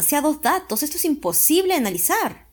demasiados datos, esto es imposible analizar.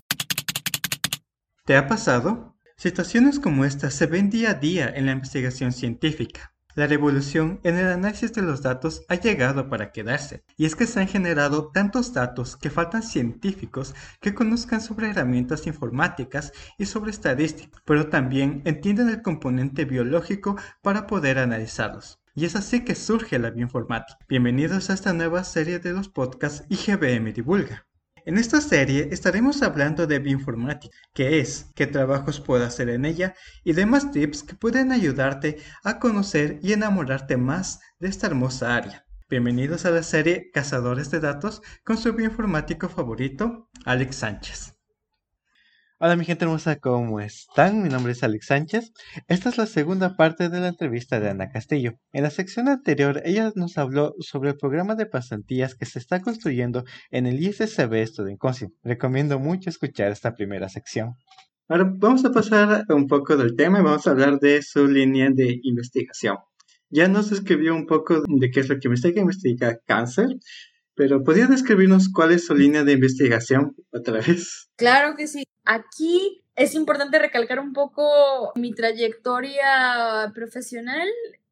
¿Te ha pasado? Situaciones como esta se ven día a día en la investigación científica. La revolución en el análisis de los datos ha llegado para quedarse, y es que se han generado tantos datos que faltan científicos que conozcan sobre herramientas informáticas y sobre estadística, pero también entienden el componente biológico para poder analizarlos. Y es así que surge la bioinformática. Bienvenidos a esta nueva serie de los podcasts IGBM Divulga. En esta serie estaremos hablando de bioinformática, qué es, qué trabajos puedo hacer en ella y demás tips que pueden ayudarte a conocer y enamorarte más de esta hermosa área. Bienvenidos a la serie Cazadores de Datos con su bioinformático favorito, Alex Sánchez. Hola mi gente hermosa, ¿cómo están? Mi nombre es Alex Sánchez. Esta es la segunda parte de la entrevista de Ana Castillo. En la sección anterior ella nos habló sobre el programa de pasantías que se está construyendo en el ISSB Student Council. Recomiendo mucho escuchar esta primera sección. Ahora vamos a pasar un poco del tema y vamos a hablar de su línea de investigación. Ya nos escribió un poco de qué es lo que investiga, investiga cáncer, pero ¿podría describirnos cuál es su línea de investigación otra vez? Claro que sí. Aquí es importante recalcar un poco mi trayectoria profesional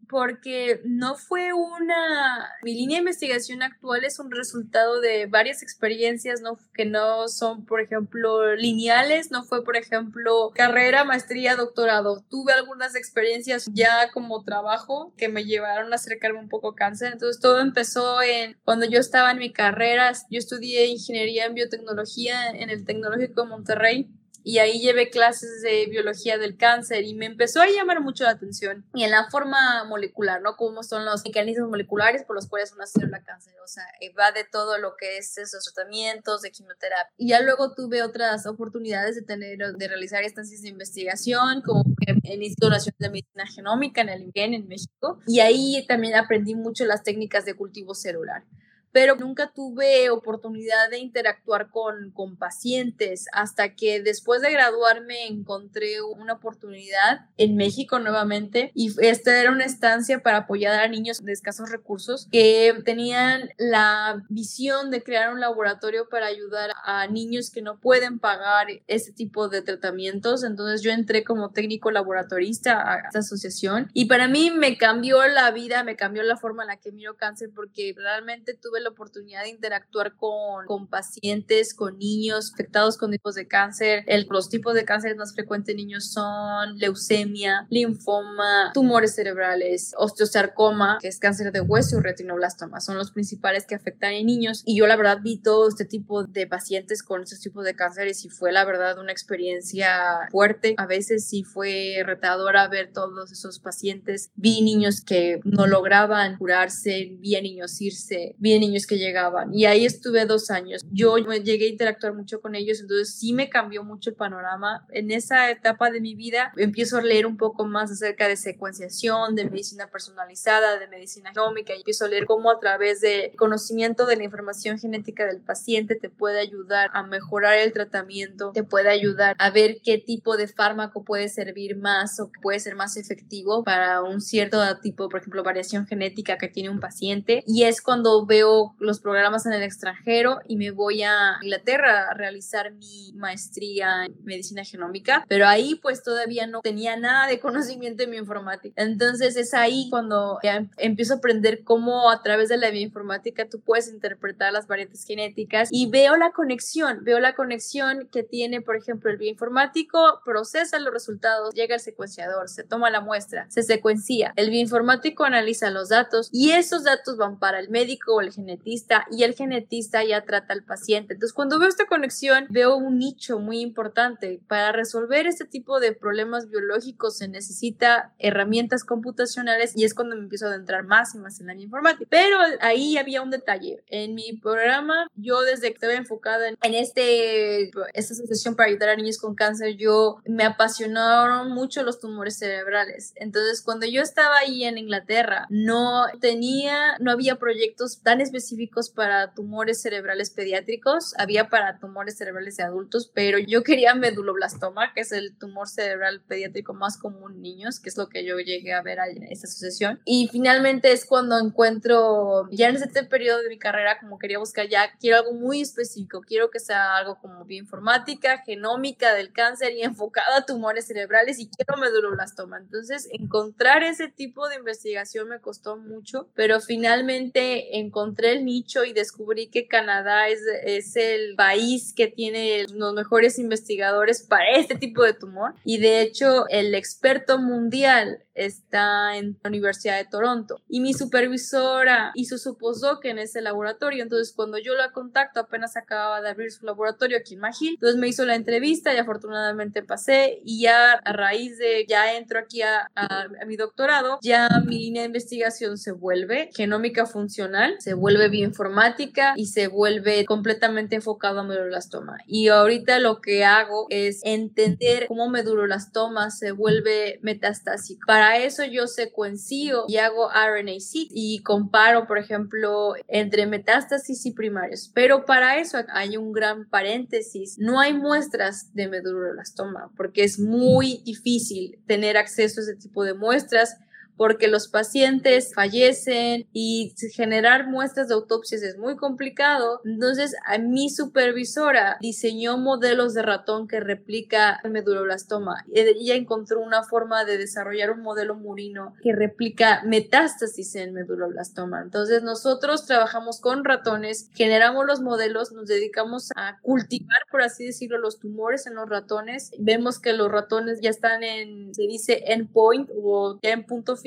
porque no fue una... Mi línea de investigación actual es un resultado de varias experiencias ¿no? que no son, por ejemplo, lineales, no fue, por ejemplo, carrera, maestría, doctorado. Tuve algunas experiencias ya como trabajo que me llevaron a acercarme un poco a cáncer. Entonces todo empezó en cuando yo estaba en mi carrera, yo estudié ingeniería en biotecnología en el Tecnológico de Monterrey y ahí llevé clases de biología del cáncer y me empezó a llamar mucho la atención y en la forma molecular, ¿no? Cómo son los mecanismos moleculares por los cuales una célula cancerosa va de todo lo que es esos tratamientos de quimioterapia. Y ya luego tuve otras oportunidades de tener, de realizar estancias de investigación, como en Nacional de Medicina Genómica en el INGEN en México, y ahí también aprendí mucho las técnicas de cultivo celular pero nunca tuve oportunidad de interactuar con, con pacientes hasta que después de graduarme encontré una oportunidad en México nuevamente y esta era una estancia para apoyar a niños de escasos recursos que tenían la visión de crear un laboratorio para ayudar a niños que no pueden pagar este tipo de tratamientos. Entonces yo entré como técnico laboratorista a esta asociación y para mí me cambió la vida, me cambió la forma en la que miro cáncer porque realmente tuve la oportunidad de interactuar con, con pacientes, con niños afectados con tipos de cáncer. El, los tipos de cáncer más frecuentes en niños son leucemia, linfoma, tumores cerebrales, osteosarcoma, que es cáncer de hueso y retinoblastoma. Son los principales que afectan en niños. Y yo la verdad vi todo este tipo de pacientes con estos tipos de cánceres y fue la verdad una experiencia fuerte. A veces sí fue retadora ver todos esos pacientes. Vi niños que no lograban curarse, vi a niños irse, vi a niños que llegaban y ahí estuve dos años. Yo llegué a interactuar mucho con ellos, entonces sí me cambió mucho el panorama. En esa etapa de mi vida empiezo a leer un poco más acerca de secuenciación, de medicina personalizada, de medicina genómica y empiezo a leer cómo a través de conocimiento de la información genética del paciente te puede ayudar a mejorar el tratamiento, te puede ayudar a ver qué tipo de fármaco puede servir más o puede ser más efectivo para un cierto tipo, por ejemplo, variación genética que tiene un paciente. Y es cuando veo los programas en el extranjero y me voy a Inglaterra a realizar mi maestría en medicina genómica, pero ahí pues todavía no tenía nada de conocimiento en bioinformática. Entonces es ahí cuando ya empiezo a aprender cómo a través de la bioinformática tú puedes interpretar las variantes genéticas y veo la conexión, veo la conexión que tiene, por ejemplo, el bioinformático procesa los resultados, llega el secuenciador, se toma la muestra, se secuencia, el bioinformático analiza los datos y esos datos van para el médico o el genético y el genetista ya trata al paciente. Entonces, cuando veo esta conexión, veo un nicho muy importante. Para resolver este tipo de problemas biológicos se necesita herramientas computacionales y es cuando me empiezo a adentrar más y más en la informática. Pero ahí había un detalle. En mi programa, yo desde que estaba enfocada en, este, esta asociación para ayudar a niños con cáncer, yo me apasionaron mucho los tumores cerebrales. Entonces, cuando yo estaba ahí en Inglaterra, no tenía, no había proyectos tan específicos específicos para tumores cerebrales pediátricos, había para tumores cerebrales de adultos, pero yo quería meduloblastoma, que es el tumor cerebral pediátrico más común en niños, que es lo que yo llegué a ver en esta asociación. Y finalmente es cuando encuentro, ya en este periodo de mi carrera, como quería buscar ya, quiero algo muy específico, quiero que sea algo como bioinformática, genómica del cáncer y enfocada a tumores cerebrales y quiero meduloblastoma. Entonces, encontrar ese tipo de investigación me costó mucho, pero finalmente encontré el nicho y descubrí que Canadá es, es el país que tiene los mejores investigadores para este tipo de tumor. Y de hecho el experto mundial está en la Universidad de Toronto y mi supervisora hizo su postdoc en ese laboratorio. Entonces, cuando yo la contacto, apenas acababa de abrir su laboratorio aquí en Magil. Entonces, me hizo la entrevista y afortunadamente pasé. Y ya a raíz de ya entro aquí a, a, mi doctorado, ya mi línea de investigación se vuelve genómica funcional, se vuelve bioinformática y se vuelve completamente enfocado a meduloblastoma. Y ahorita lo que hago es entender cómo meduloblastoma se vuelve metastásico. Para eso yo secuencio y hago RNA-seq y comparo, por ejemplo, entre metástasis y primarios. Pero para eso hay un gran paréntesis. No hay muestras de meduloblastoma porque es muy difícil tener acceso a ese tipo de muestras porque los pacientes fallecen y generar muestras de autopsias es muy complicado. Entonces, a mi supervisora diseñó modelos de ratón que replica el meduloblastoma. Ella encontró una forma de desarrollar un modelo murino que replica metástasis en meduloblastoma. Entonces, nosotros trabajamos con ratones, generamos los modelos, nos dedicamos a cultivar, por así decirlo, los tumores en los ratones. Vemos que los ratones ya están en, se dice endpoint o ya en punto final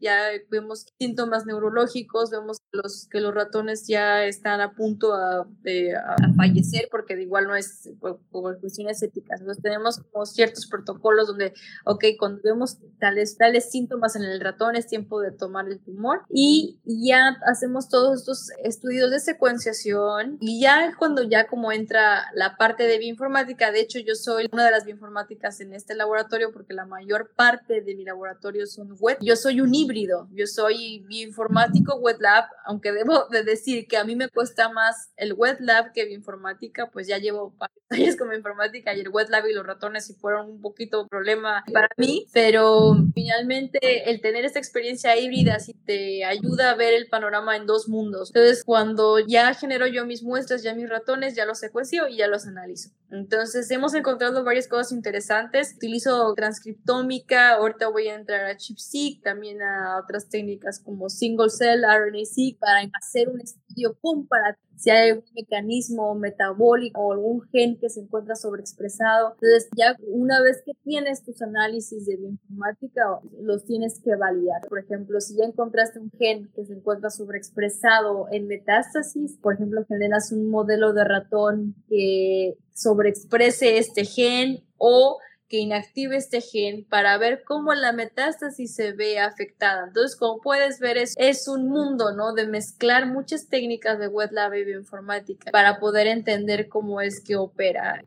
ya vemos síntomas neurológicos, vemos que los, que los ratones ya están a punto a, de, fallecer porque igual no es por, por, cuestiones éticas. Entonces tenemos ciertos protocolos donde, ok, cuando vemos tales, tales síntomas en el ratón es tiempo de tomar el tumor y ya hacemos todos estos estudios de secuenciación y ya cuando ya como entra la parte de bioinformática, de hecho yo soy una de las bioinformáticas en este laboratorio porque la mayor parte de mi laboratorio son web. Soy un híbrido, yo soy bioinformático wet lab, aunque debo de decir que a mí me cuesta más el wet lab que bioinformática, pues ya llevo años como informática y el wet lab y los ratones sí fueron un poquito problema para mí, pero finalmente el tener esta experiencia híbrida sí te ayuda a ver el panorama en dos mundos. Entonces, cuando ya genero yo mis muestras, ya mis ratones, ya los secuencio y ya los analizo. Entonces, hemos encontrado varias cosas interesantes. Utilizo transcriptómica, ahorita voy a entrar a ChipSeq, también a otras técnicas como single cell RNA-seq para hacer un estudio comparativo si hay algún mecanismo metabólico o algún gen que se encuentra sobreexpresado. Entonces, ya una vez que tienes tus análisis de bioinformática, los tienes que validar. Por ejemplo, si ya encontraste un gen que se encuentra sobreexpresado en metástasis, por ejemplo, generas un modelo de ratón que sobreexprese este gen o que inactive este gen para ver cómo la metástasis se ve afectada. Entonces, como puedes ver, es, es un mundo, ¿no? De mezclar muchas técnicas de wet lab y bioinformática para poder entender cómo es que opera.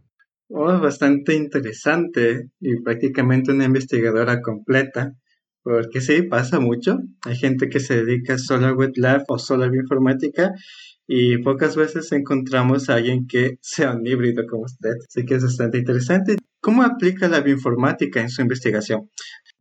Oh, bastante interesante y prácticamente una investigadora completa. Porque sí, pasa mucho. Hay gente que se dedica solo a wet lab o solo a bioinformática y pocas veces encontramos a alguien que sea un híbrido como usted. Así que es bastante interesante. ¿Cómo aplica la bioinformática en su investigación?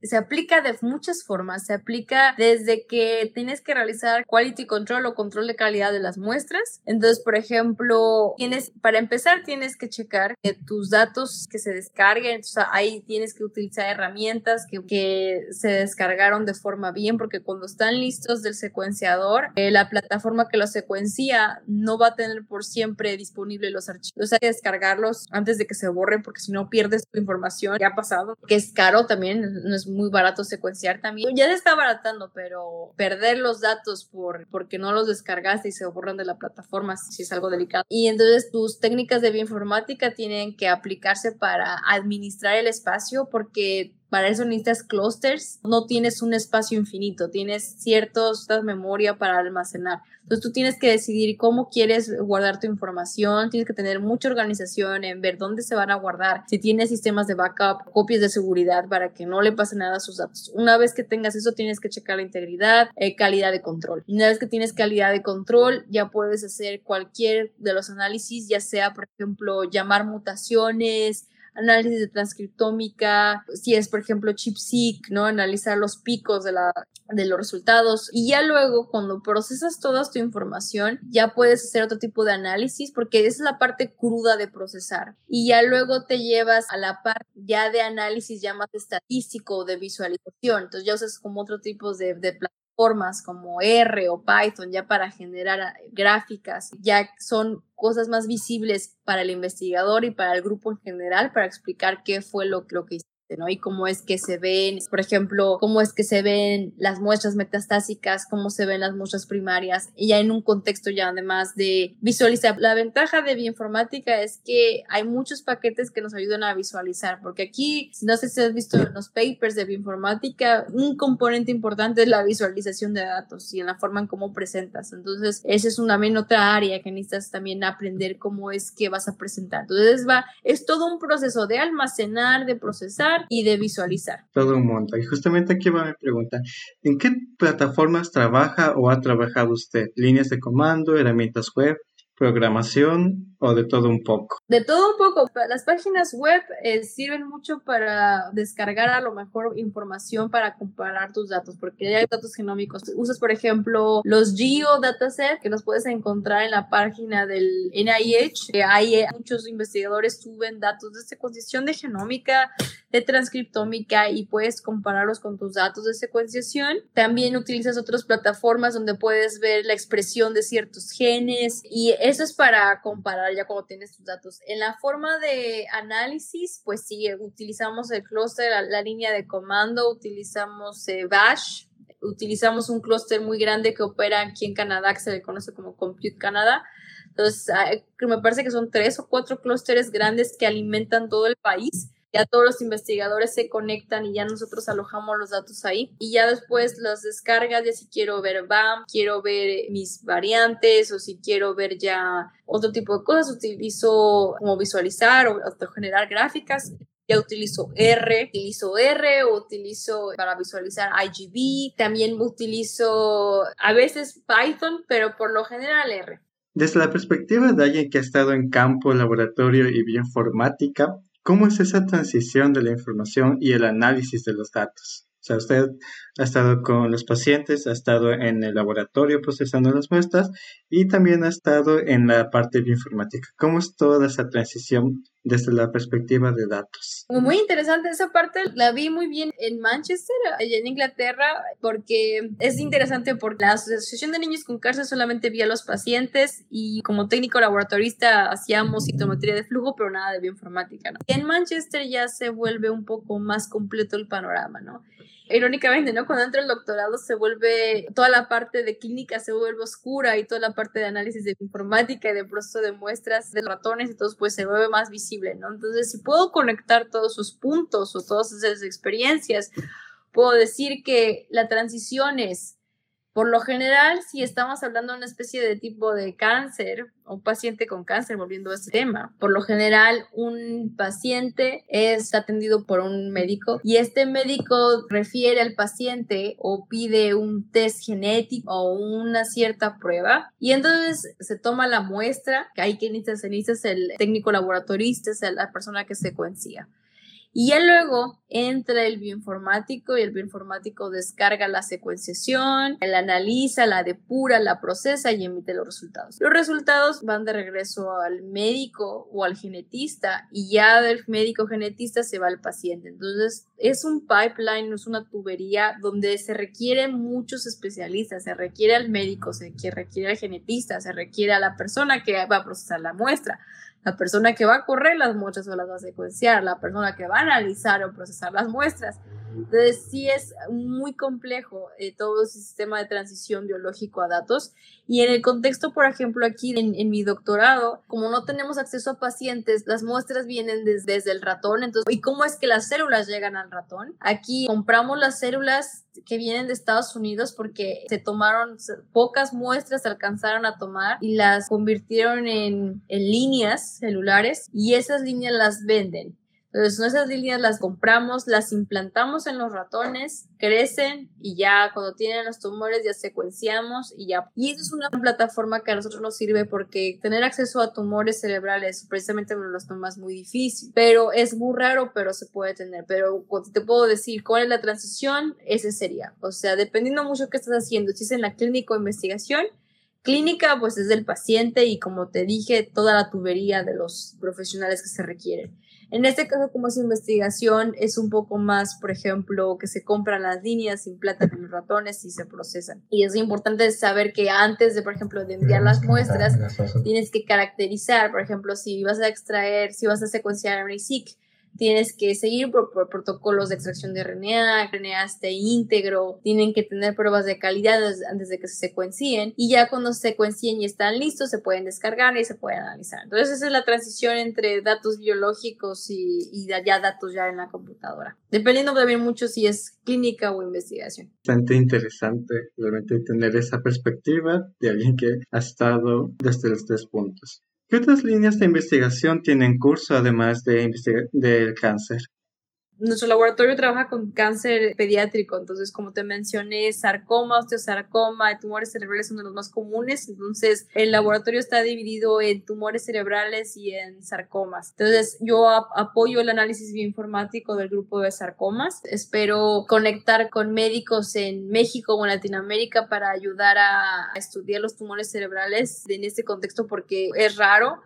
Se aplica de muchas formas. Se aplica desde que tienes que realizar quality control o control de calidad de las muestras. Entonces, por ejemplo, tienes, para empezar, tienes que checar tus datos que se descarguen, sea, ahí tienes que utilizar herramientas que, que se descargaron de forma bien, porque cuando están listos del secuenciador, eh, la plataforma que los secuencia no va a tener por siempre disponible los archivos. Hay que descargarlos antes de que se borren, porque si no pierdes tu información. Ya ha pasado, que es caro también, no es barato secuenciar también. Ya se está baratando, pero perder los datos por, porque no los descargaste y se borran de la plataforma si es algo delicado. Y entonces tus técnicas de bioinformática tienen que aplicarse para administrar el espacio porque Para eso necesitas clusters. No tienes un espacio infinito, tienes ciertos memoria para almacenar. Entonces tú tienes que decidir cómo quieres guardar tu información, tienes que tener mucha organización en ver dónde se van a guardar, si tienes sistemas de backup, copias de seguridad para que no le pase nada a sus datos. Una vez que tengas eso, tienes que checar la integridad, eh, calidad de control. Una vez que tienes calidad de control, ya puedes hacer cualquier de los análisis, ya sea, por ejemplo, llamar mutaciones, análisis de transcriptómica, si es por ejemplo ChIP-seq, ¿no? Analizar los picos de, la, de los resultados. Y ya luego cuando procesas toda tu información ya puedes hacer otro tipo de análisis porque esa es la parte cruda de procesar. Y ya luego te llevas a la parte ya de análisis ya más estadístico o de visualización, entonces ya usas como otro tipo de, de formas como R o Python ya para generar ah, gráficas, ya son cosas más visibles para el investigador y para el grupo en general para explicar qué fue lo, lo que ¿no? Y cómo es que se ven, por ejemplo, cómo es que se ven las muestras metastásicas, cómo se ven las muestras primarias, y ya en un contexto ya además de visualizar. La ventaja de bioinformática es que hay muchos paquetes que nos ayudan a visualizar, porque aquí, no sé si has visto en los papers de bioinformática, un componente importante es la visualización de datos y en la forma en cómo presentas. Entonces, esa es una también otra área que necesitas también aprender cómo es que vas a presentar. Entonces, va, es todo un proceso de almacenar, de procesar y de visualizar. Todo un mundo. Y justamente aquí va mi pregunta. ¿En qué plataformas trabaja o ha trabajado usted? ¿Líneas de comando, herramientas web? programación o de todo un poco? De todo un poco. Las páginas web eh, sirven mucho para descargar a lo mejor información para comparar tus datos, porque hay datos genómicos. Usas, por ejemplo, los Geo Dataset, que los puedes encontrar en la página del NIH. Que hay eh, muchos investigadores suben datos de secuenciación de genómica, de transcriptómica y puedes compararlos con tus datos de secuenciación. También utilizas otras plataformas donde puedes ver la expresión de ciertos genes y eso es para comparar ya cuando tienes tus datos. En la forma de análisis, pues sí, utilizamos el clúster, la, línea de comando, utilizamos eh, Bash, utilizamos un clúster muy grande que opera aquí en Canadá, que se le conoce como Compute Canada. Entonces, me parece que son tres o cuatro clústeres grandes que alimentan todo el país ya todos los investigadores se conectan y ya nosotros alojamos los datos ahí. Y ya después las descargas ya si quiero ver BAM, quiero ver mis variantes o si quiero ver ya otro tipo de cosas, utilizo como visualizar o, generar gráficas. Ya utilizo R, utilizo R o utilizo para visualizar IGB, también utilizo a veces Python, pero por lo general R. Desde la perspectiva de alguien que ha estado en campo, laboratorio y bioinformática, ¿Cómo es esa transición de la información y el análisis de los datos? O sea, usted ha estado con los pacientes, ha estado en el laboratorio procesando las muestras y también ha estado en la parte bioinformática. ¿Cómo es toda esa transición desde la perspectiva de datos? Muy interesante esa parte, la vi muy bien en Manchester, allá en Inglaterra, porque es interesante porque la Asociación de Niños con Cáncer solamente vía a los pacientes y como técnico laboratorista hacíamos citometría de flujo, pero nada de bioinformática. En Manchester ya se vuelve un poco más completo el panorama, ¿no? Irónicamente, ¿no? Cuando entra el doctorado se vuelve, toda la parte de clínica se vuelve oscura y toda la parte de análisis de informática y de proceso de muestras de ratones y todo, pues se vuelve más visible, ¿no? Entonces, si puedo conectar todos sus puntos o todas esas experiencias, puedo decir que la transición es por lo general, si estamos hablando de una especie de tipo de cáncer, un paciente con cáncer, volviendo a este tema, por lo general un paciente es atendido por un médico y este médico refiere al paciente o pide un test genético o una cierta prueba y entonces se toma la muestra, que hay que es el técnico laboratorista, es la persona que secuencia. Y ya luego entra el bioinformático y el bioinformático descarga la secuenciación, la analiza, la depura, la procesa y emite los resultados. Los resultados van de regreso al médico o al genetista y ya del médico genetista se va al paciente. Entonces es un pipeline, es una tubería donde se requieren muchos especialistas, se requiere al médico, se requiere al genetista, se requiere a la persona que va a procesar la muestra la persona que va a correr las muestras o las va a secuenciar, la persona que va a analizar o procesar las muestras. Entonces sí es muy complejo eh, todo ese sistema de transición biológico a datos. Y en el contexto, por ejemplo, aquí en, en mi doctorado, como no tenemos acceso a pacientes, las muestras vienen desde el ratón. Entonces, ¿y cómo es que las células llegan al ratón? Aquí compramos las células que vienen de Estados Unidos porque se tomaron pocas muestras, se alcanzaron a tomar y las convirtieron en, en líneas celulares y esas líneas las venden. Entonces, nuestras líneas las compramos, las implantamos en los ratones, crecen y ya cuando tienen los tumores ya secuenciamos y ya. Y eso es una plataforma que a nosotros nos sirve porque tener acceso a tumores cerebrales precisamente de los temas muy difícil, pero es muy raro, pero se puede tener. Pero te puedo decir cuál es la transición, ese sería. O sea, dependiendo mucho qué estás haciendo, si es en la clínica o investigación, clínica pues es del paciente y como te dije, toda la tubería de los profesionales que se requieren. En este caso, como es investigación, es un poco más, por ejemplo, que se compran las líneas, se implantan en los ratones y se procesan. Y es importante saber que antes de, por ejemplo, de enviar las muestras, tienes que caracterizar, por ejemplo, si vas a extraer, si vas a secuenciar un ISIC, tienes que seguir por, protocolos de extracción de RNA, RNA esté íntegro, tienen que tener pruebas de calidad antes de que se secuencien y ya cuando se secuencien y están listos se pueden descargar y se pueden analizar. Entonces esa es la transición entre datos biológicos y, ya datos ya en la computadora, dependiendo también mucho si es clínica o investigación. Bastante interesante realmente tener esa perspectiva de alguien que ha estado desde los tres puntos. ¿Qué otras líneas de investigación tienen curso además de del cáncer? Nuestro laboratorio trabaja con cáncer pediátrico, entonces como te mencioné, sarcoma, osteosarcoma, tumores cerebrales son de los más comunes, entonces el laboratorio está dividido en tumores cerebrales y en sarcomas. Entonces yo apoyo el análisis bioinformático del grupo de sarcomas, espero conectar con médicos en México o en Latinoamérica para ayudar a estudiar los tumores cerebrales en este contexto porque es raro.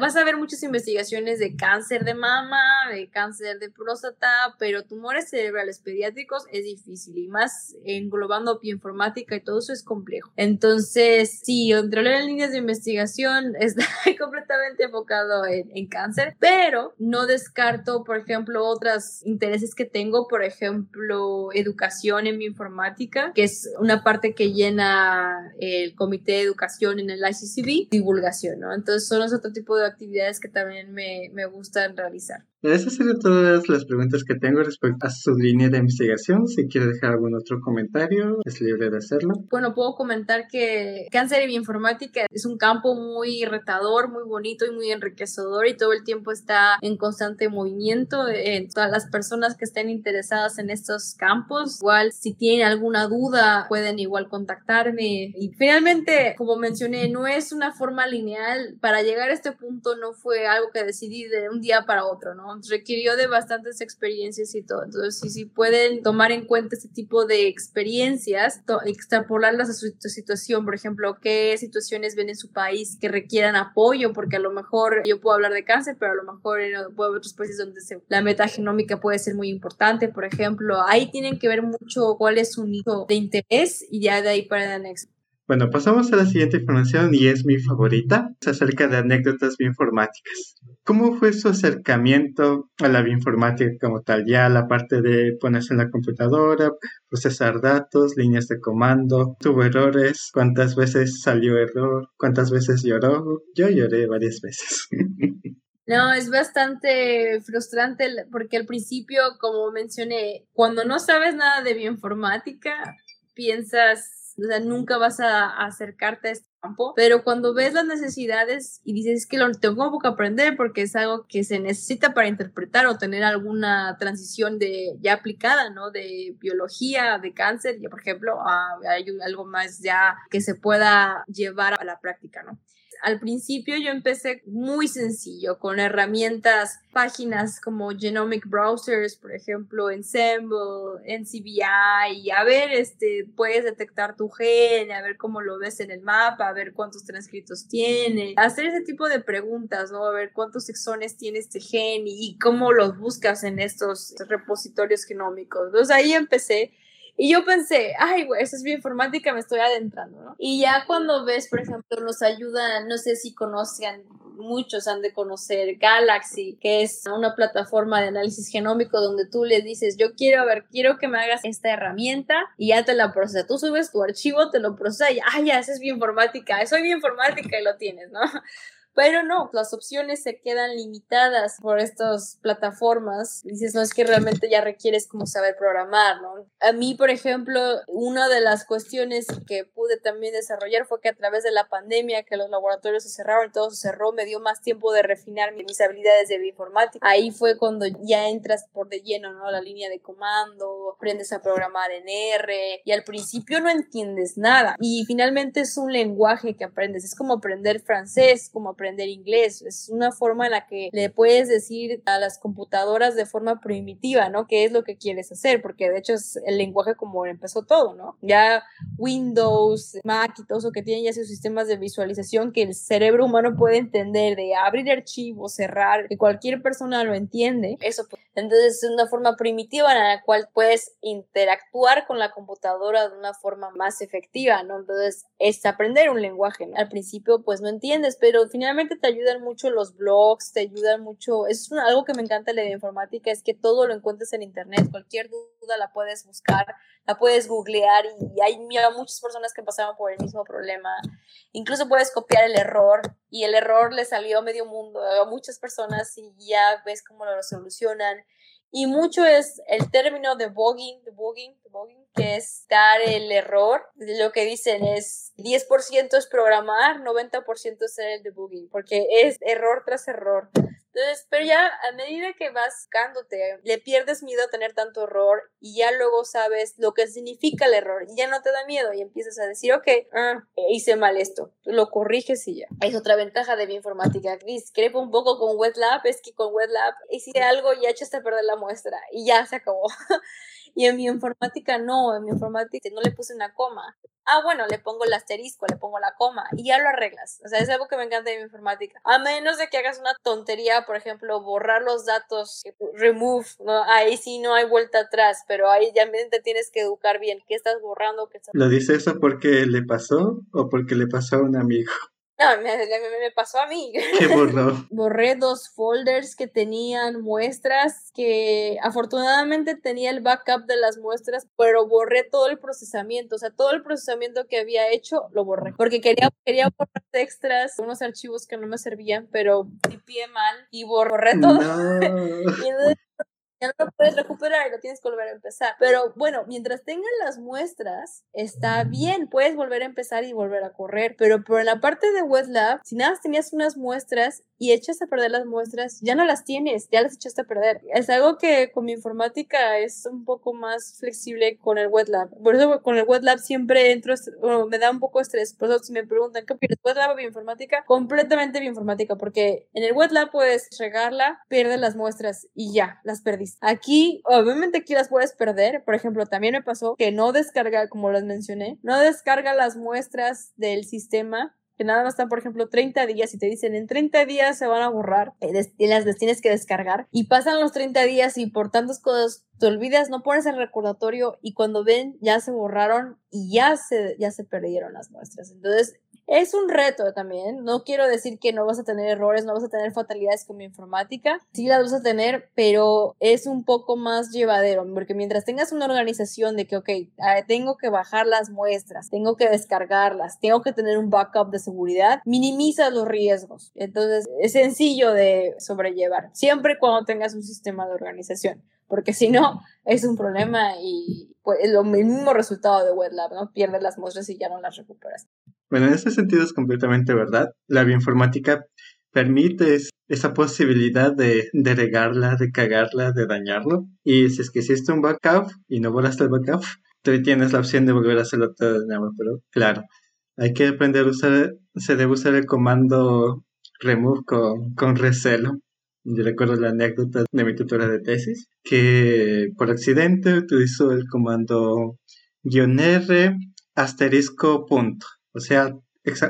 Vas a ver muchas investigaciones de cáncer de mama, de cáncer de próstata, pero tumores cerebrales pediátricos es difícil y más englobando bioinformática y todo eso es complejo. Entonces, sí, entre las líneas de investigación está completamente enfocado en, en cáncer, pero no descarto, por ejemplo, otros intereses que tengo, por ejemplo, educación en bioinformática, que es una parte que llena el comité de educación en el ICCB, divulgación, ¿no? Entonces, son otro tipo de actividades que también me, me gustan realizar. Esas serían todas las preguntas que tengo respecto a su línea de investigación. Si quiere dejar algún otro comentario, es libre de hacerlo. Bueno, puedo comentar que cáncer y bioinformática es un campo muy retador, muy bonito y muy enriquecedor y todo el tiempo está en constante movimiento. En todas las personas que estén interesadas en estos campos, igual si tienen alguna duda, pueden igual contactarme. Y finalmente, como mencioné, no es una forma lineal. Para llegar a este punto no fue algo que decidí de un día para otro, ¿no? Requirió de bastantes experiencias y todo. Entonces, si, pueden tomar en cuenta este tipo de experiencias, extrapolarlas a su, situación, por ejemplo, qué situaciones ven en su país que requieran apoyo, porque a lo mejor yo puedo hablar de cáncer, pero a lo mejor en otros países donde la metagenómica puede ser muy importante, por ejemplo, ahí tienen que ver mucho cuál es su nicho de interés y ya de ahí para el anexo. Bueno, pasamos a la siguiente información y es mi favorita, es acerca de anécdotas bioinformáticas. ¿Cómo fue su acercamiento a la bioinformática como tal? Ya la parte de ponerse en la computadora, procesar datos, líneas de comando, tuvo errores, cuántas veces salió error, cuántas veces lloró. Yo lloré varias veces. No, es bastante frustrante porque al principio, como mencioné, cuando no sabes nada de bioinformática, piensas o sea, nunca vas a, acercarte a este campo, pero cuando ves las necesidades y dices que lo tengo que aprender porque es algo que se necesita para interpretar o tener alguna transición de ya aplicada, ¿no? De biología, de cáncer, ya por ejemplo, hay algo más ya que se pueda llevar a la práctica, ¿no? Al principio yo empecé muy sencillo con herramientas, páginas como Genomic Browsers, por ejemplo, Ensemble, NCBI, y a ver, este, puedes detectar tu gen, a ver cómo lo ves en el mapa, a ver cuántos transcritos tiene, hacer ese tipo de preguntas, ¿no? A ver cuántos exones tiene este gen y, cómo los buscas en estos repositorios genómicos. Entonces ahí empecé y yo pensé, ay, güey, eso es bioinformática, me estoy adentrando, ¿no? Y ya cuando ves, por ejemplo, nos ayudan, no sé si conozcan muchos han de conocer Galaxy, que es una plataforma de análisis genómico donde tú le dices, yo quiero ver, quiero que me hagas esta herramienta y ya te la procesa. Tú subes tu archivo, te lo procesa y, ah, ya, esa es bioinformática, soy bioinformática y lo tienes, ¿no? Pero no, las opciones se quedan limitadas por estas plataformas. Dices, no es que realmente ya requieres como saber programar, ¿no? A mí, por ejemplo, una de las cuestiones que pude también desarrollar fue que a través de la pandemia, que los laboratorios se cerraron todo se cerró, me dio más tiempo de refinar mis habilidades de bioinformática. Ahí fue cuando ya entras por de lleno, ¿no? La línea de comando, aprendes a programar en R y al principio no entiendes nada. Y finalmente es un lenguaje que aprendes. Es como aprender francés, como aprender aprender inglés. Es una forma en la que le puedes decir a las computadoras de forma primitiva, ¿no? ¿Qué es lo que quieres hacer? Porque de hecho es el lenguaje como empezó todo, ¿no? Ya Windows, Mac y todo eso que tienen ya sus sistemas de visualización que el cerebro humano puede entender, de abrir archivos, cerrar, que cualquier persona lo entiende. Eso, pues, entonces es una forma primitiva en la cual puedes interactuar con la computadora de una forma más efectiva, ¿no? Entonces es aprender un lenguaje. Al principio pues no entiendes, pero finalmente te ayudan mucho los blogs, te ayudan mucho, es algo que me encanta de la informática, es que todo lo encuentras en internet, cualquier duda la puedes buscar, la puedes googlear y hay muchas personas que pasaron por el mismo problema. Incluso puedes copiar el error y el error le salió a medio mundo, a muchas personas y ya ves cómo lo solucionan. Y mucho es el término de debugging, que es dar el error. Lo que dicen es 10% es programar, 90% es el debugging, porque es error tras error. Entonces, pero ya a medida que vas cándote, le pierdes miedo a tener tanto error y ya luego sabes lo que significa el error y ya no te da miedo y empiezas a decir, ok, ah, hice mal esto, lo corriges y ya. Es otra ventaja de bioinformática. Discrepo un poco con WetLab, es que con WetLab hice algo y ya echaste a perder la muestra y ya se acabó. Y en mi informática no, en mi informática no le puse una coma. Ah, bueno, le pongo el asterisco, le pongo la coma y ya lo arreglas. O sea, es algo que me encanta de mi informática. A menos de que hagas una tontería, por ejemplo, borrar los datos, remove, ¿no? ahí sí no hay vuelta atrás, pero ahí ya te tienes que educar bien. ¿Qué estás borrando? ¿Qué estás... ¿Lo dice eso porque le pasó o porque le pasó a un amigo? No, me, me, pasó a mí. ¿Qué borró? Borré dos folders que tenían muestras, que afortunadamente tenía el backup de las muestras, pero borré todo el procesamiento, o sea, todo el procesamiento que había hecho lo borré, porque quería, quería borrar extras, unos archivos que no me servían, pero tipié mal y borré todo. y ya no lo puedes recuperar y lo tienes que volver a empezar. Pero bueno, mientras tengan las muestras, está bien, puedes volver a empezar y volver a correr. Pero por la parte de WebLab, si nada más tenías unas muestras y echas a perder las muestras, ya no las tienes, ya las echaste a perder. Es algo que con mi informática es un poco más flexible con el WebLab. Por eso con el WebLab siempre entro, me da un poco de estrés. Por eso si me preguntan, ¿qué opinas? ¿WebLab o bioinformática? Completamente bioinformática, porque en el WebLab puedes regarla, pierdes las muestras y ya, las perdiste. Aquí, obviamente aquí las puedes perder. Por ejemplo, también me pasó que no descarga, como les mencioné, no descarga las muestras del sistema que nada más están, por ejemplo, 30 días y te dicen en 30 días se van a borrar eh, y las tienes que descargar y pasan los 30 días y por tantas cosas te olvidas, no pones el recordatorio y cuando ven ya se borraron y ya se, ya se perdieron las muestras. Entonces, es un reto también. No quiero decir que no vas a tener errores, no vas a tener fatalidades como informática. Sí las vas a tener, pero es un poco más llevadero, porque mientras tengas una organización de que, ok, tengo que bajar las muestras, tengo que descargarlas, tengo que tener un backup de seguridad, minimizas los riesgos. Entonces, es sencillo de sobrellevar, siempre cuando tengas un sistema de organización porque si no es un problema y pues, es lo mismo resultado de WebLab, ¿no? Pierdes las muestras y ya no las recuperas. Bueno, en ese sentido es completamente verdad. La bioinformática permite esa posibilidad de, regarla, de cagarla, de dañarlo. Y si es que hiciste un backup y no borraste el backup, tú tienes la opción de volver a hacerlo todo de nuevo. Pero claro, hay que aprender a usar, se debe usar el comando remove con, con recelo yo recuerdo la anécdota de mi tutora de tesis, que por accidente utilizó el comando guion R asterisco punto. O sea,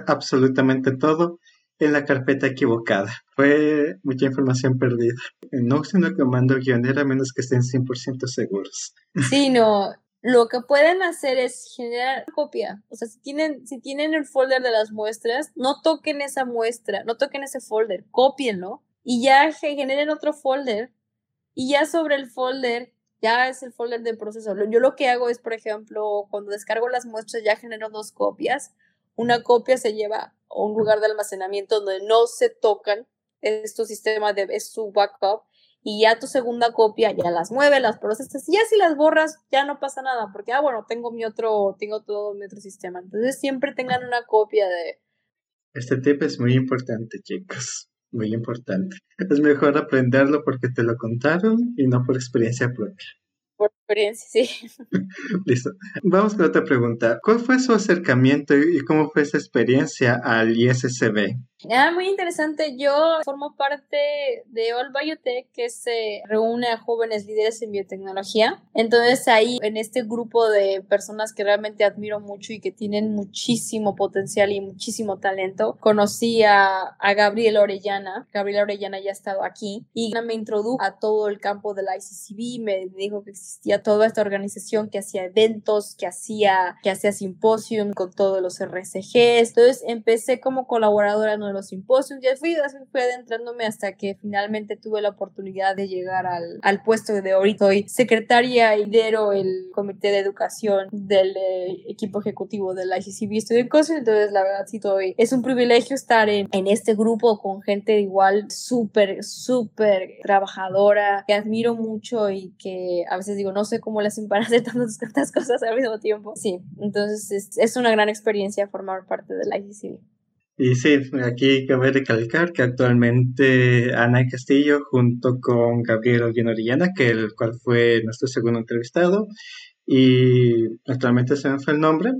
absolutamente todo en la carpeta equivocada. Fue mucha información perdida. No usen el comando guion R a menos que estén 100% seguros. Sí, no. lo que pueden hacer es generar copia. O sea, si tienen, si tienen el folder de las muestras, no toquen esa muestra, no toquen ese folder, copienlo y ya generen otro folder y ya sobre el folder ya es el folder de proceso. Yo lo que hago es, por ejemplo, cuando descargo las muestras ya genero dos copias. Una copia se lleva a un lugar de almacenamiento donde no se tocan, es tu sistema de, es su backup y ya tu segunda copia ya las mueve, las procesas, y ya si las borras ya no pasa nada, porque, ah, bueno, tengo mi otro, tengo todo mi otro sistema. Entonces siempre tengan una copia de... Este tip es muy importante, chicos, muy importante. Es mejor aprenderlo porque te lo contaron y no por experiencia propia Listo. Vamos con otra pregunta. ¿Cuál fue su acercamiento y cómo fue esa experiencia al ISSB? Ah, muy interesante. Yo formo parte de All Biotech, que se reúne a jóvenes líderes en biotecnología. Entonces ahí, en este grupo de personas que realmente admiro mucho y que tienen muchísimo potencial y muchísimo talento, conocí a, a Orellana. Gabriel Orellana ya ha estado aquí y me introdujo a todo el campo de la ICCB, me dijo que existía toda esta organización que hacía eventos, que hacía, que hacía simposium con todos los RCGs. Entonces empecé como colaboradora en los simposios, ya fui, fui adentrándome hasta que finalmente tuve la oportunidad de llegar al, al puesto de ahorita. Soy secretaria y lidero el comité de educación del eh, equipo ejecutivo de la ICCB Student Council, entonces la verdad sí estoy, es un privilegio estar en, en este grupo con gente igual súper, súper trabajadora, que admiro mucho y que a veces digo, no sé cómo le hacen para hacer tantas, tantas cosas al mismo tiempo. Sí, entonces es, es una gran experiencia formar parte de la ICCB. Y sí, aquí cabe recalcar que actualmente Ana Castillo, junto con Gabriel Orellana, que el cual fue nuestro segundo entrevistado, y actualmente se me fue el nombre,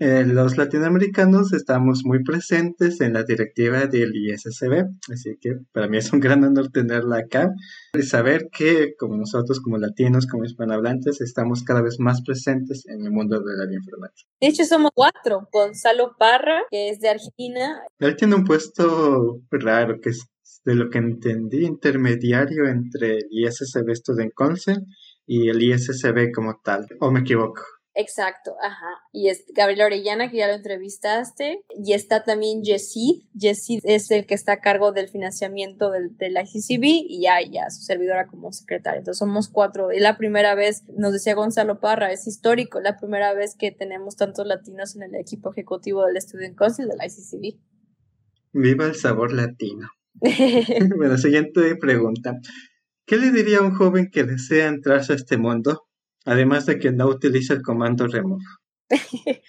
eh, los latinoamericanos estamos muy presentes en la directiva del ISSB, así que para mí es un gran honor tenerla acá y saber que como nosotros, como latinos, como hispanohablantes, estamos cada vez más presentes en el mundo de la bioinformática. De hecho, somos cuatro. Gonzalo Parra, que es de Argentina. Él tiene un puesto raro, que es de lo que entendí, intermediario entre el ISSB Student Council y el ISSB como tal, o me equivoco. Exacto, ajá. Y es Gabriela Orellana, que ya lo entrevistaste. Y está también Jessie. Jessie es el que está a cargo del financiamiento del, del ICCB y ya, ya su servidora como secretaria. Entonces somos cuatro. Es la primera vez, nos decía Gonzalo Parra, es histórico, la primera vez que tenemos tantos latinos en el equipo ejecutivo del Student Council del ICCB. Viva el sabor latino. bueno, siguiente pregunta. ¿Qué le diría a un joven que desea entrarse a este mundo? Además de que no utiliza el comando remove.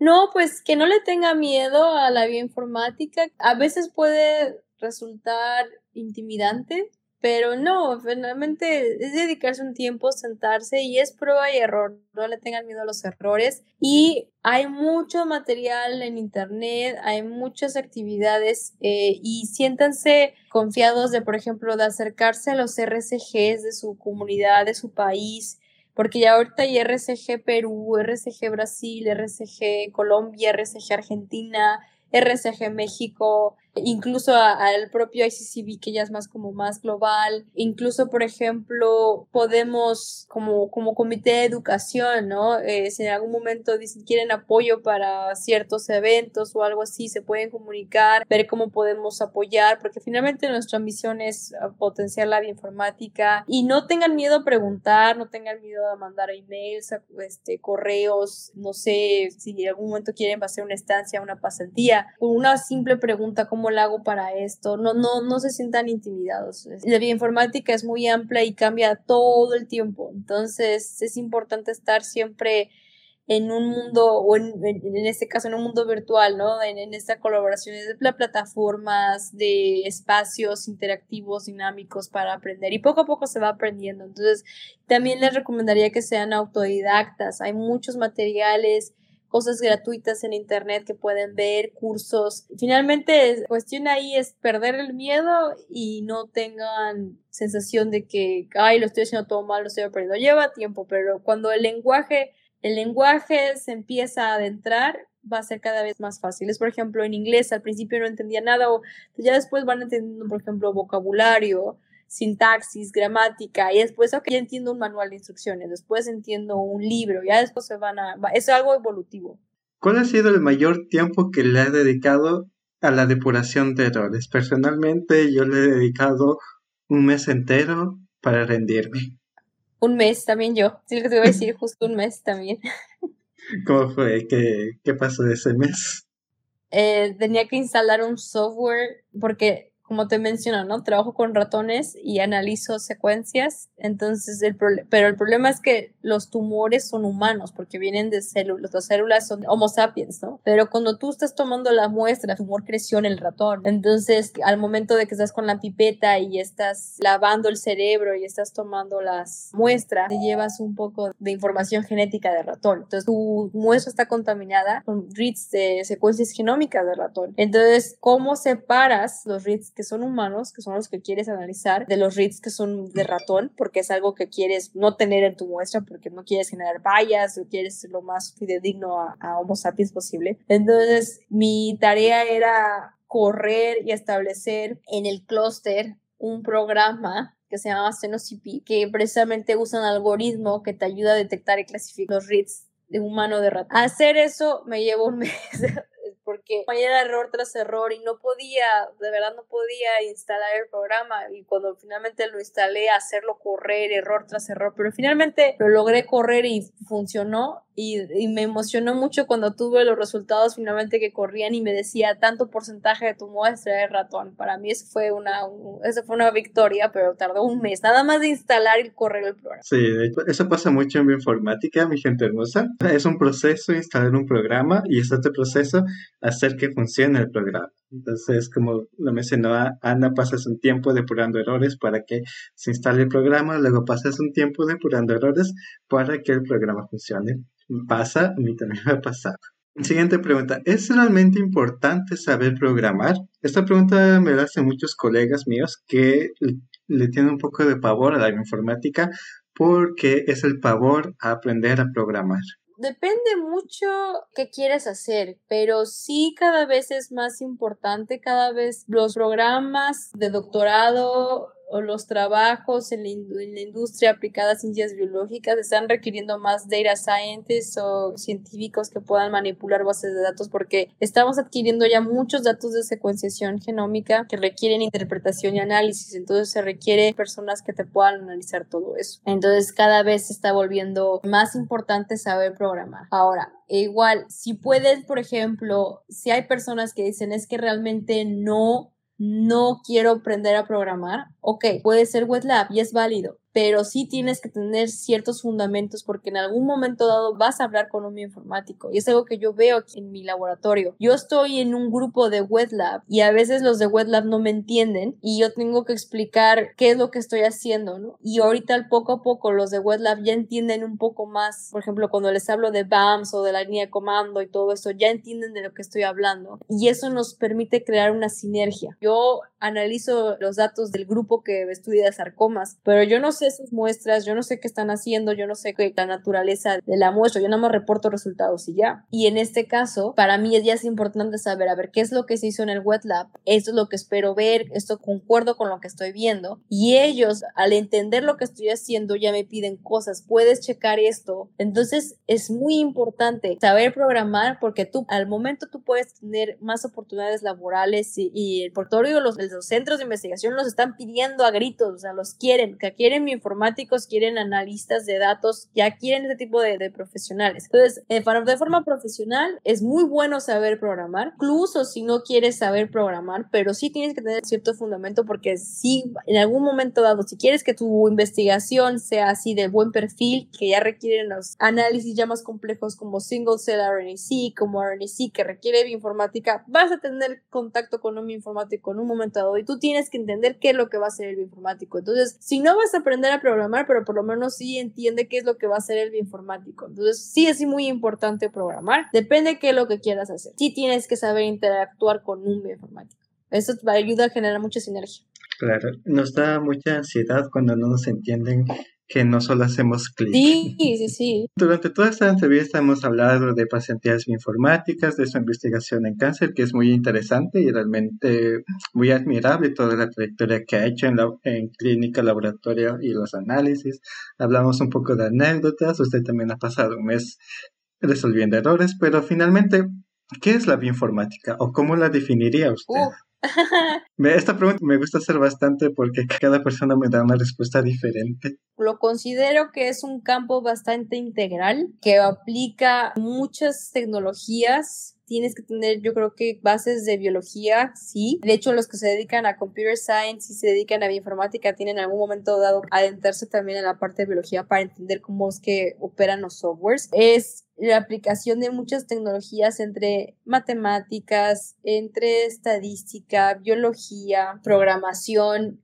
no, pues que no le tenga miedo a la bioinformática. A veces puede resultar intimidante, pero no, finalmente es dedicarse un tiempo, sentarse y es prueba y error. No le tengan miedo a los errores. Y hay mucho material en internet, hay muchas actividades eh, y siéntanse confiados de, por ejemplo, de acercarse a los RCGs de su comunidad, de su país porque ya ahorita hay RCG Perú, RCG Brasil, RCG Colombia, RCG Argentina, RCG México, incluso al propio ICCB que ya es más como más global, incluso por ejemplo podemos como, como comité de educación, ¿no? Eh, si en algún momento dicen quieren apoyo para ciertos eventos o algo así, se pueden comunicar, ver cómo podemos apoyar, porque finalmente nuestra misión es ah, potenciar la bioinformática. Y no tengan miedo a preguntar, no tengan miedo a mandar emails, este, correos, no sé si en algún momento quieren hacer una estancia, una pasantía, una simple pregunta como ¿cómo lo hago para esto? No, no, no se sientan intimidados. La bioinformática es muy amplia y cambia todo el tiempo. Entonces es importante estar siempre en un mundo, o en, en, este caso en un mundo virtual, ¿no? En, en esta colaboración de plataformas, de espacios interactivos, dinámicos para aprender y poco a poco se va aprendiendo. Entonces, también les recomendaría que sean autodidactas. Hay muchos materiales cosas gratuitas en internet que pueden ver, cursos. Finalmente, la cuestión ahí es perder el miedo y no tengan sensación de que, ay, lo estoy haciendo todo mal, lo estoy aprendiendo. Lleva tiempo, pero cuando el lenguaje, el lenguaje se empieza a adentrar, va a ser cada vez más fácil. Es, por ejemplo, en inglés al principio no entendía nada o ya después van entendiendo, por ejemplo, vocabulario sintaxis, gramática, y después, ok, ya entiendo un manual de instrucciones, después entiendo un libro, ya después se van a... Es algo evolutivo. ¿Cuál ha sido el mayor tiempo que le ha dedicado a la depuración de errores? Personalmente yo le he dedicado un mes entero para rendirme. Un mes también yo, sí lo que te iba a decir, justo un mes también. ¿Cómo fue? ¿Qué, qué pasó ese mes? Eh, tenía que instalar un software porque como te menciono, ¿no? Trabajo con ratones y analizo secuencias, entonces, el pero el problema es que los tumores son humanos porque vienen de células, las células son Homo sapiens, ¿no? Pero cuando tú estás tomando la muestra, el tumor creció en el ratón, entonces al momento de que estás con la pipeta y estás lavando el cerebro y estás tomando las muestras, te llevas un poco de información genética de ratón, entonces tu muestra está contaminada con reads de secuencias genómicas de ratón, entonces, ¿cómo separas los reads que son humanos, que son los que quieres analizar, de los reads que son de ratón, porque es algo que quieres no tener en tu muestra, porque no quieres generar vallas o quieres lo más fidedigno a, a Homo sapiens posible. Entonces, mi tarea era correr y establecer en el clúster un programa que se llama CenoCP, que precisamente usa un algoritmo que te ayuda a detectar y clasificar los reads de humano de ratón. Hacer eso me llevó un mes porque era error tras error y no podía, de verdad no podía instalar el programa y cuando finalmente lo instalé hacerlo correr error tras error, pero finalmente lo logré correr y funcionó y, me emocionó mucho cuando tuve los resultados finalmente que corrían y me decía tanto porcentaje de tu muestra de ratón. Para mí eso fue una, eso fue una victoria, pero tardó un mes, nada más de instalar y correr el programa. Sí, eso pasa mucho en bioinformática, mi gente hermosa. Es un proceso instalar un programa y es este proceso hacer que funcione el programa. Entonces, como lo mencionó Ana, pasas un tiempo depurando errores para que se instale el programa, luego pasas un tiempo depurando errores para que el programa funcione. Pasa, a mí también me ha pasado. Siguiente pregunta, ¿es realmente importante saber programar? Esta pregunta me la hacen muchos colegas míos que le tienen un poco de pavor a la informática porque es el pavor a aprender a programar depende mucho qué quieres hacer, pero sí cada vez es más importante, cada vez los programas de doctorado o los trabajos en la, industria aplicada a ciencias biológicas están requiriendo más data scientists o científicos que puedan manipular bases de datos porque estamos adquiriendo ya muchos datos de secuenciación genómica que requieren interpretación y análisis, entonces se requiere personas que te puedan analizar todo eso. Entonces cada vez está volviendo más importante saber programar. Ahora, igual, si puedes, por ejemplo, si hay personas que dicen es que realmente no no quiero aprender a programar, ok, puede ser web lab y es válido, pero sí tienes que tener ciertos fundamentos porque en algún momento dado vas a hablar con un bioinformático y es algo que yo veo aquí en mi laboratorio. Yo estoy en un grupo de web lab y a veces los de web lab no me entienden y yo tengo que explicar qué es lo que estoy haciendo, ¿no? Y ahorita poco a poco los de web lab ya entienden un poco más, por ejemplo, cuando les hablo de BAMS o de la línea de comando y todo eso, ya entienden de lo que estoy hablando y eso nos permite crear una sinergia. Yo analizo los datos del grupo que estudia sarcomas, pero yo no sé esas muestras, yo no sé qué están haciendo, yo no sé qué la naturaleza de la muestra, yo nada más reporto resultados y ya. Y en este caso, para mí ya es importante saber, a ver, qué es lo que se hizo en el wet lab, esto es lo que espero ver, esto concuerdo con lo que estoy viendo. Y ellos, al entender lo que estoy haciendo, ya me piden cosas, puedes checar esto. Entonces, es muy importante saber programar porque tú, al momento tú puedes tener más oportunidades laborales y, el portfolio, los, los centros de investigación los están pidiendo a gritos, o sea, los quieren, que quieren informáticos, quieren analistas de datos, ya quieren ese tipo de, profesionales. Entonces, eh, de forma profesional es muy bueno saber programar, incluso si no quieres saber programar, pero sí tienes que tener cierto fundamento porque si en algún momento dado, si quieres que tu investigación sea así de buen perfil, que ya requieren los análisis ya más complejos como single cell RNA-seq, como RNA-seq, que requiere bioinformática, vas a tener contacto con un informático en un momento dado y tú tienes que entender qué es lo que va a ser el bioinformático. Entonces, si no vas a aprender a programar, pero por lo menos sí entiende qué es lo que va a ser el bioinformático. Entonces, sí es muy importante programar. Depende qué es lo que quieras hacer. Sí tienes que saber interactuar con un bioinformático. Eso ayuda a generar mucha sinergia. Claro, nos da mucha ansiedad cuando no nos entienden que no solo hacemos clic. Sí, sí, sí. Durante toda esta entrevista hemos hablado de pacientes bioinformáticas, de su investigación en cáncer, que es muy interesante y realmente muy admirable toda la trayectoria que ha hecho en, la, en clínica, laboratorio y los análisis. Hablamos un poco de anécdotas, usted también ha pasado un mes resolviendo errores, pero finalmente, ¿qué es la bioinformática o cómo la definiría usted? Esta pregunta me gusta hacer bastante porque cada persona me da una respuesta diferente. Lo considero que es un campo bastante integral que aplica muchas tecnologías tienes que tener, yo creo que bases de biología, sí. De hecho, los que se dedican a computer science y se dedican a bioinformática tienen en algún momento dado adentrarse también en la parte de biología para entender cómo es que operan los softwares. Es la aplicación de muchas tecnologías entre matemáticas, entre estadística, biología, programación,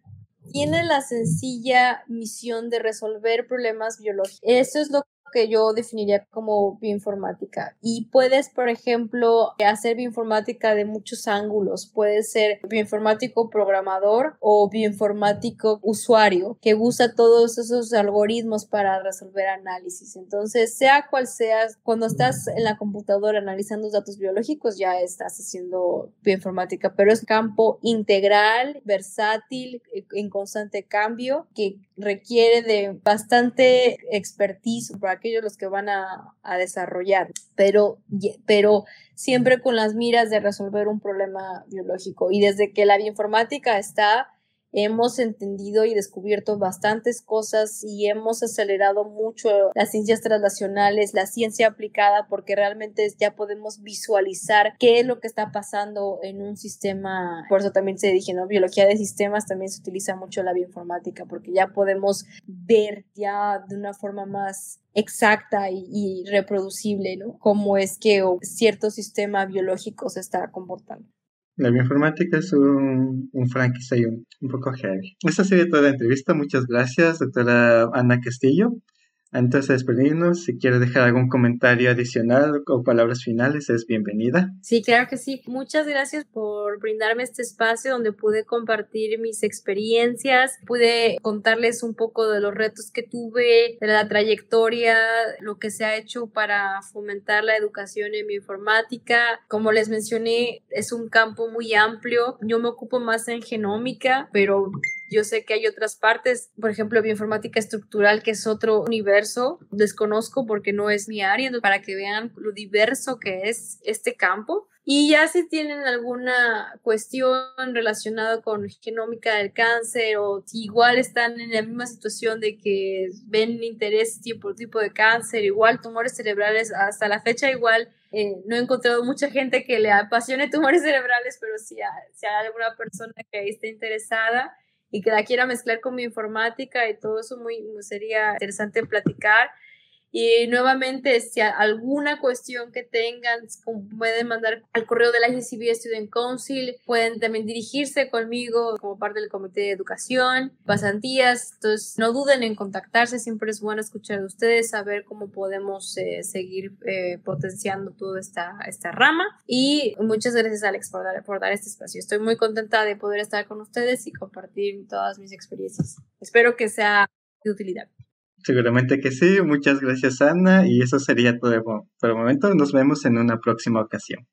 tiene la sencilla misión de resolver problemas biológicos. Eso es lo que yo definiría como bioinformática. Y puedes, por ejemplo, hacer bioinformática de muchos ángulos. Puedes ser bioinformático programador o bioinformático usuario que usa todos esos algoritmos para resolver análisis. Entonces, sea cual sea, cuando estás en la computadora analizando datos biológicos, ya estás haciendo bioinformática, pero es campo integral, versátil, en constante cambio, que requiere de bastante expertise aquellos los que van a, a desarrollar, pero, pero siempre con las miras de resolver un problema biológico. Y desde que la bioinformática está hemos entendido y descubierto bastantes cosas y hemos acelerado mucho las ciencias translacionales, la ciencia aplicada, porque realmente ya podemos visualizar qué es lo que está pasando en un sistema. Por eso también se dije, ¿no? Biología de sistemas también se utiliza mucho la bioinformática, porque ya podemos ver ya de una forma más exacta y, y reproducible, ¿no? Cómo es que cierto sistema biológico se está comportando. La bioinformática es un, un un poco heavy. Esta sería toda la entrevista. Muchas gracias, doctora Ana Castillo. Antes de despedirnos, si quiere dejar algún comentario adicional o palabras finales, es bienvenida. Sí, claro que sí. Muchas gracias por brindarme este espacio donde pude compartir mis experiencias, pude contarles un poco de los retos que tuve, de la trayectoria, lo que se ha hecho para fomentar la educación en bioinformática. Como les mencioné, es un campo muy amplio. Yo me ocupo más en genómica, pero yo sé que hay otras partes, por ejemplo, bioinformática estructural, que es otro universo, desconozco porque no es mi área, para que vean lo diverso que es este campo. Y ya si tienen alguna cuestión relacionada con genómica del cáncer o si igual están en la misma situación de que ven interés tipo, tipo de cáncer, igual tumores cerebrales, hasta la fecha igual eh, no he encontrado mucha gente que le apasione tumores cerebrales, pero si si hay alguna persona que esté interesada, y que la quiera mezclar con mi informática y todo eso muy, sería interesante platicar. Y nuevamente, si alguna cuestión que tengan, pueden mandar al correo de la ICB Student Council, pueden también dirigirse conmigo como parte del comité de educación, pasantías, entonces no duden en contactarse, siempre es bueno escuchar de ustedes, saber cómo podemos eh, seguir eh, potenciando toda esta, esta rama. Y muchas gracias Alex por dar, por dar este espacio. Estoy muy contenta de poder estar con ustedes y compartir todas mis experiencias. Espero que sea de utilidad. Seguramente que sí. Muchas gracias, Ana. Y eso sería todo por el momento. Nos vemos en una próxima ocasión.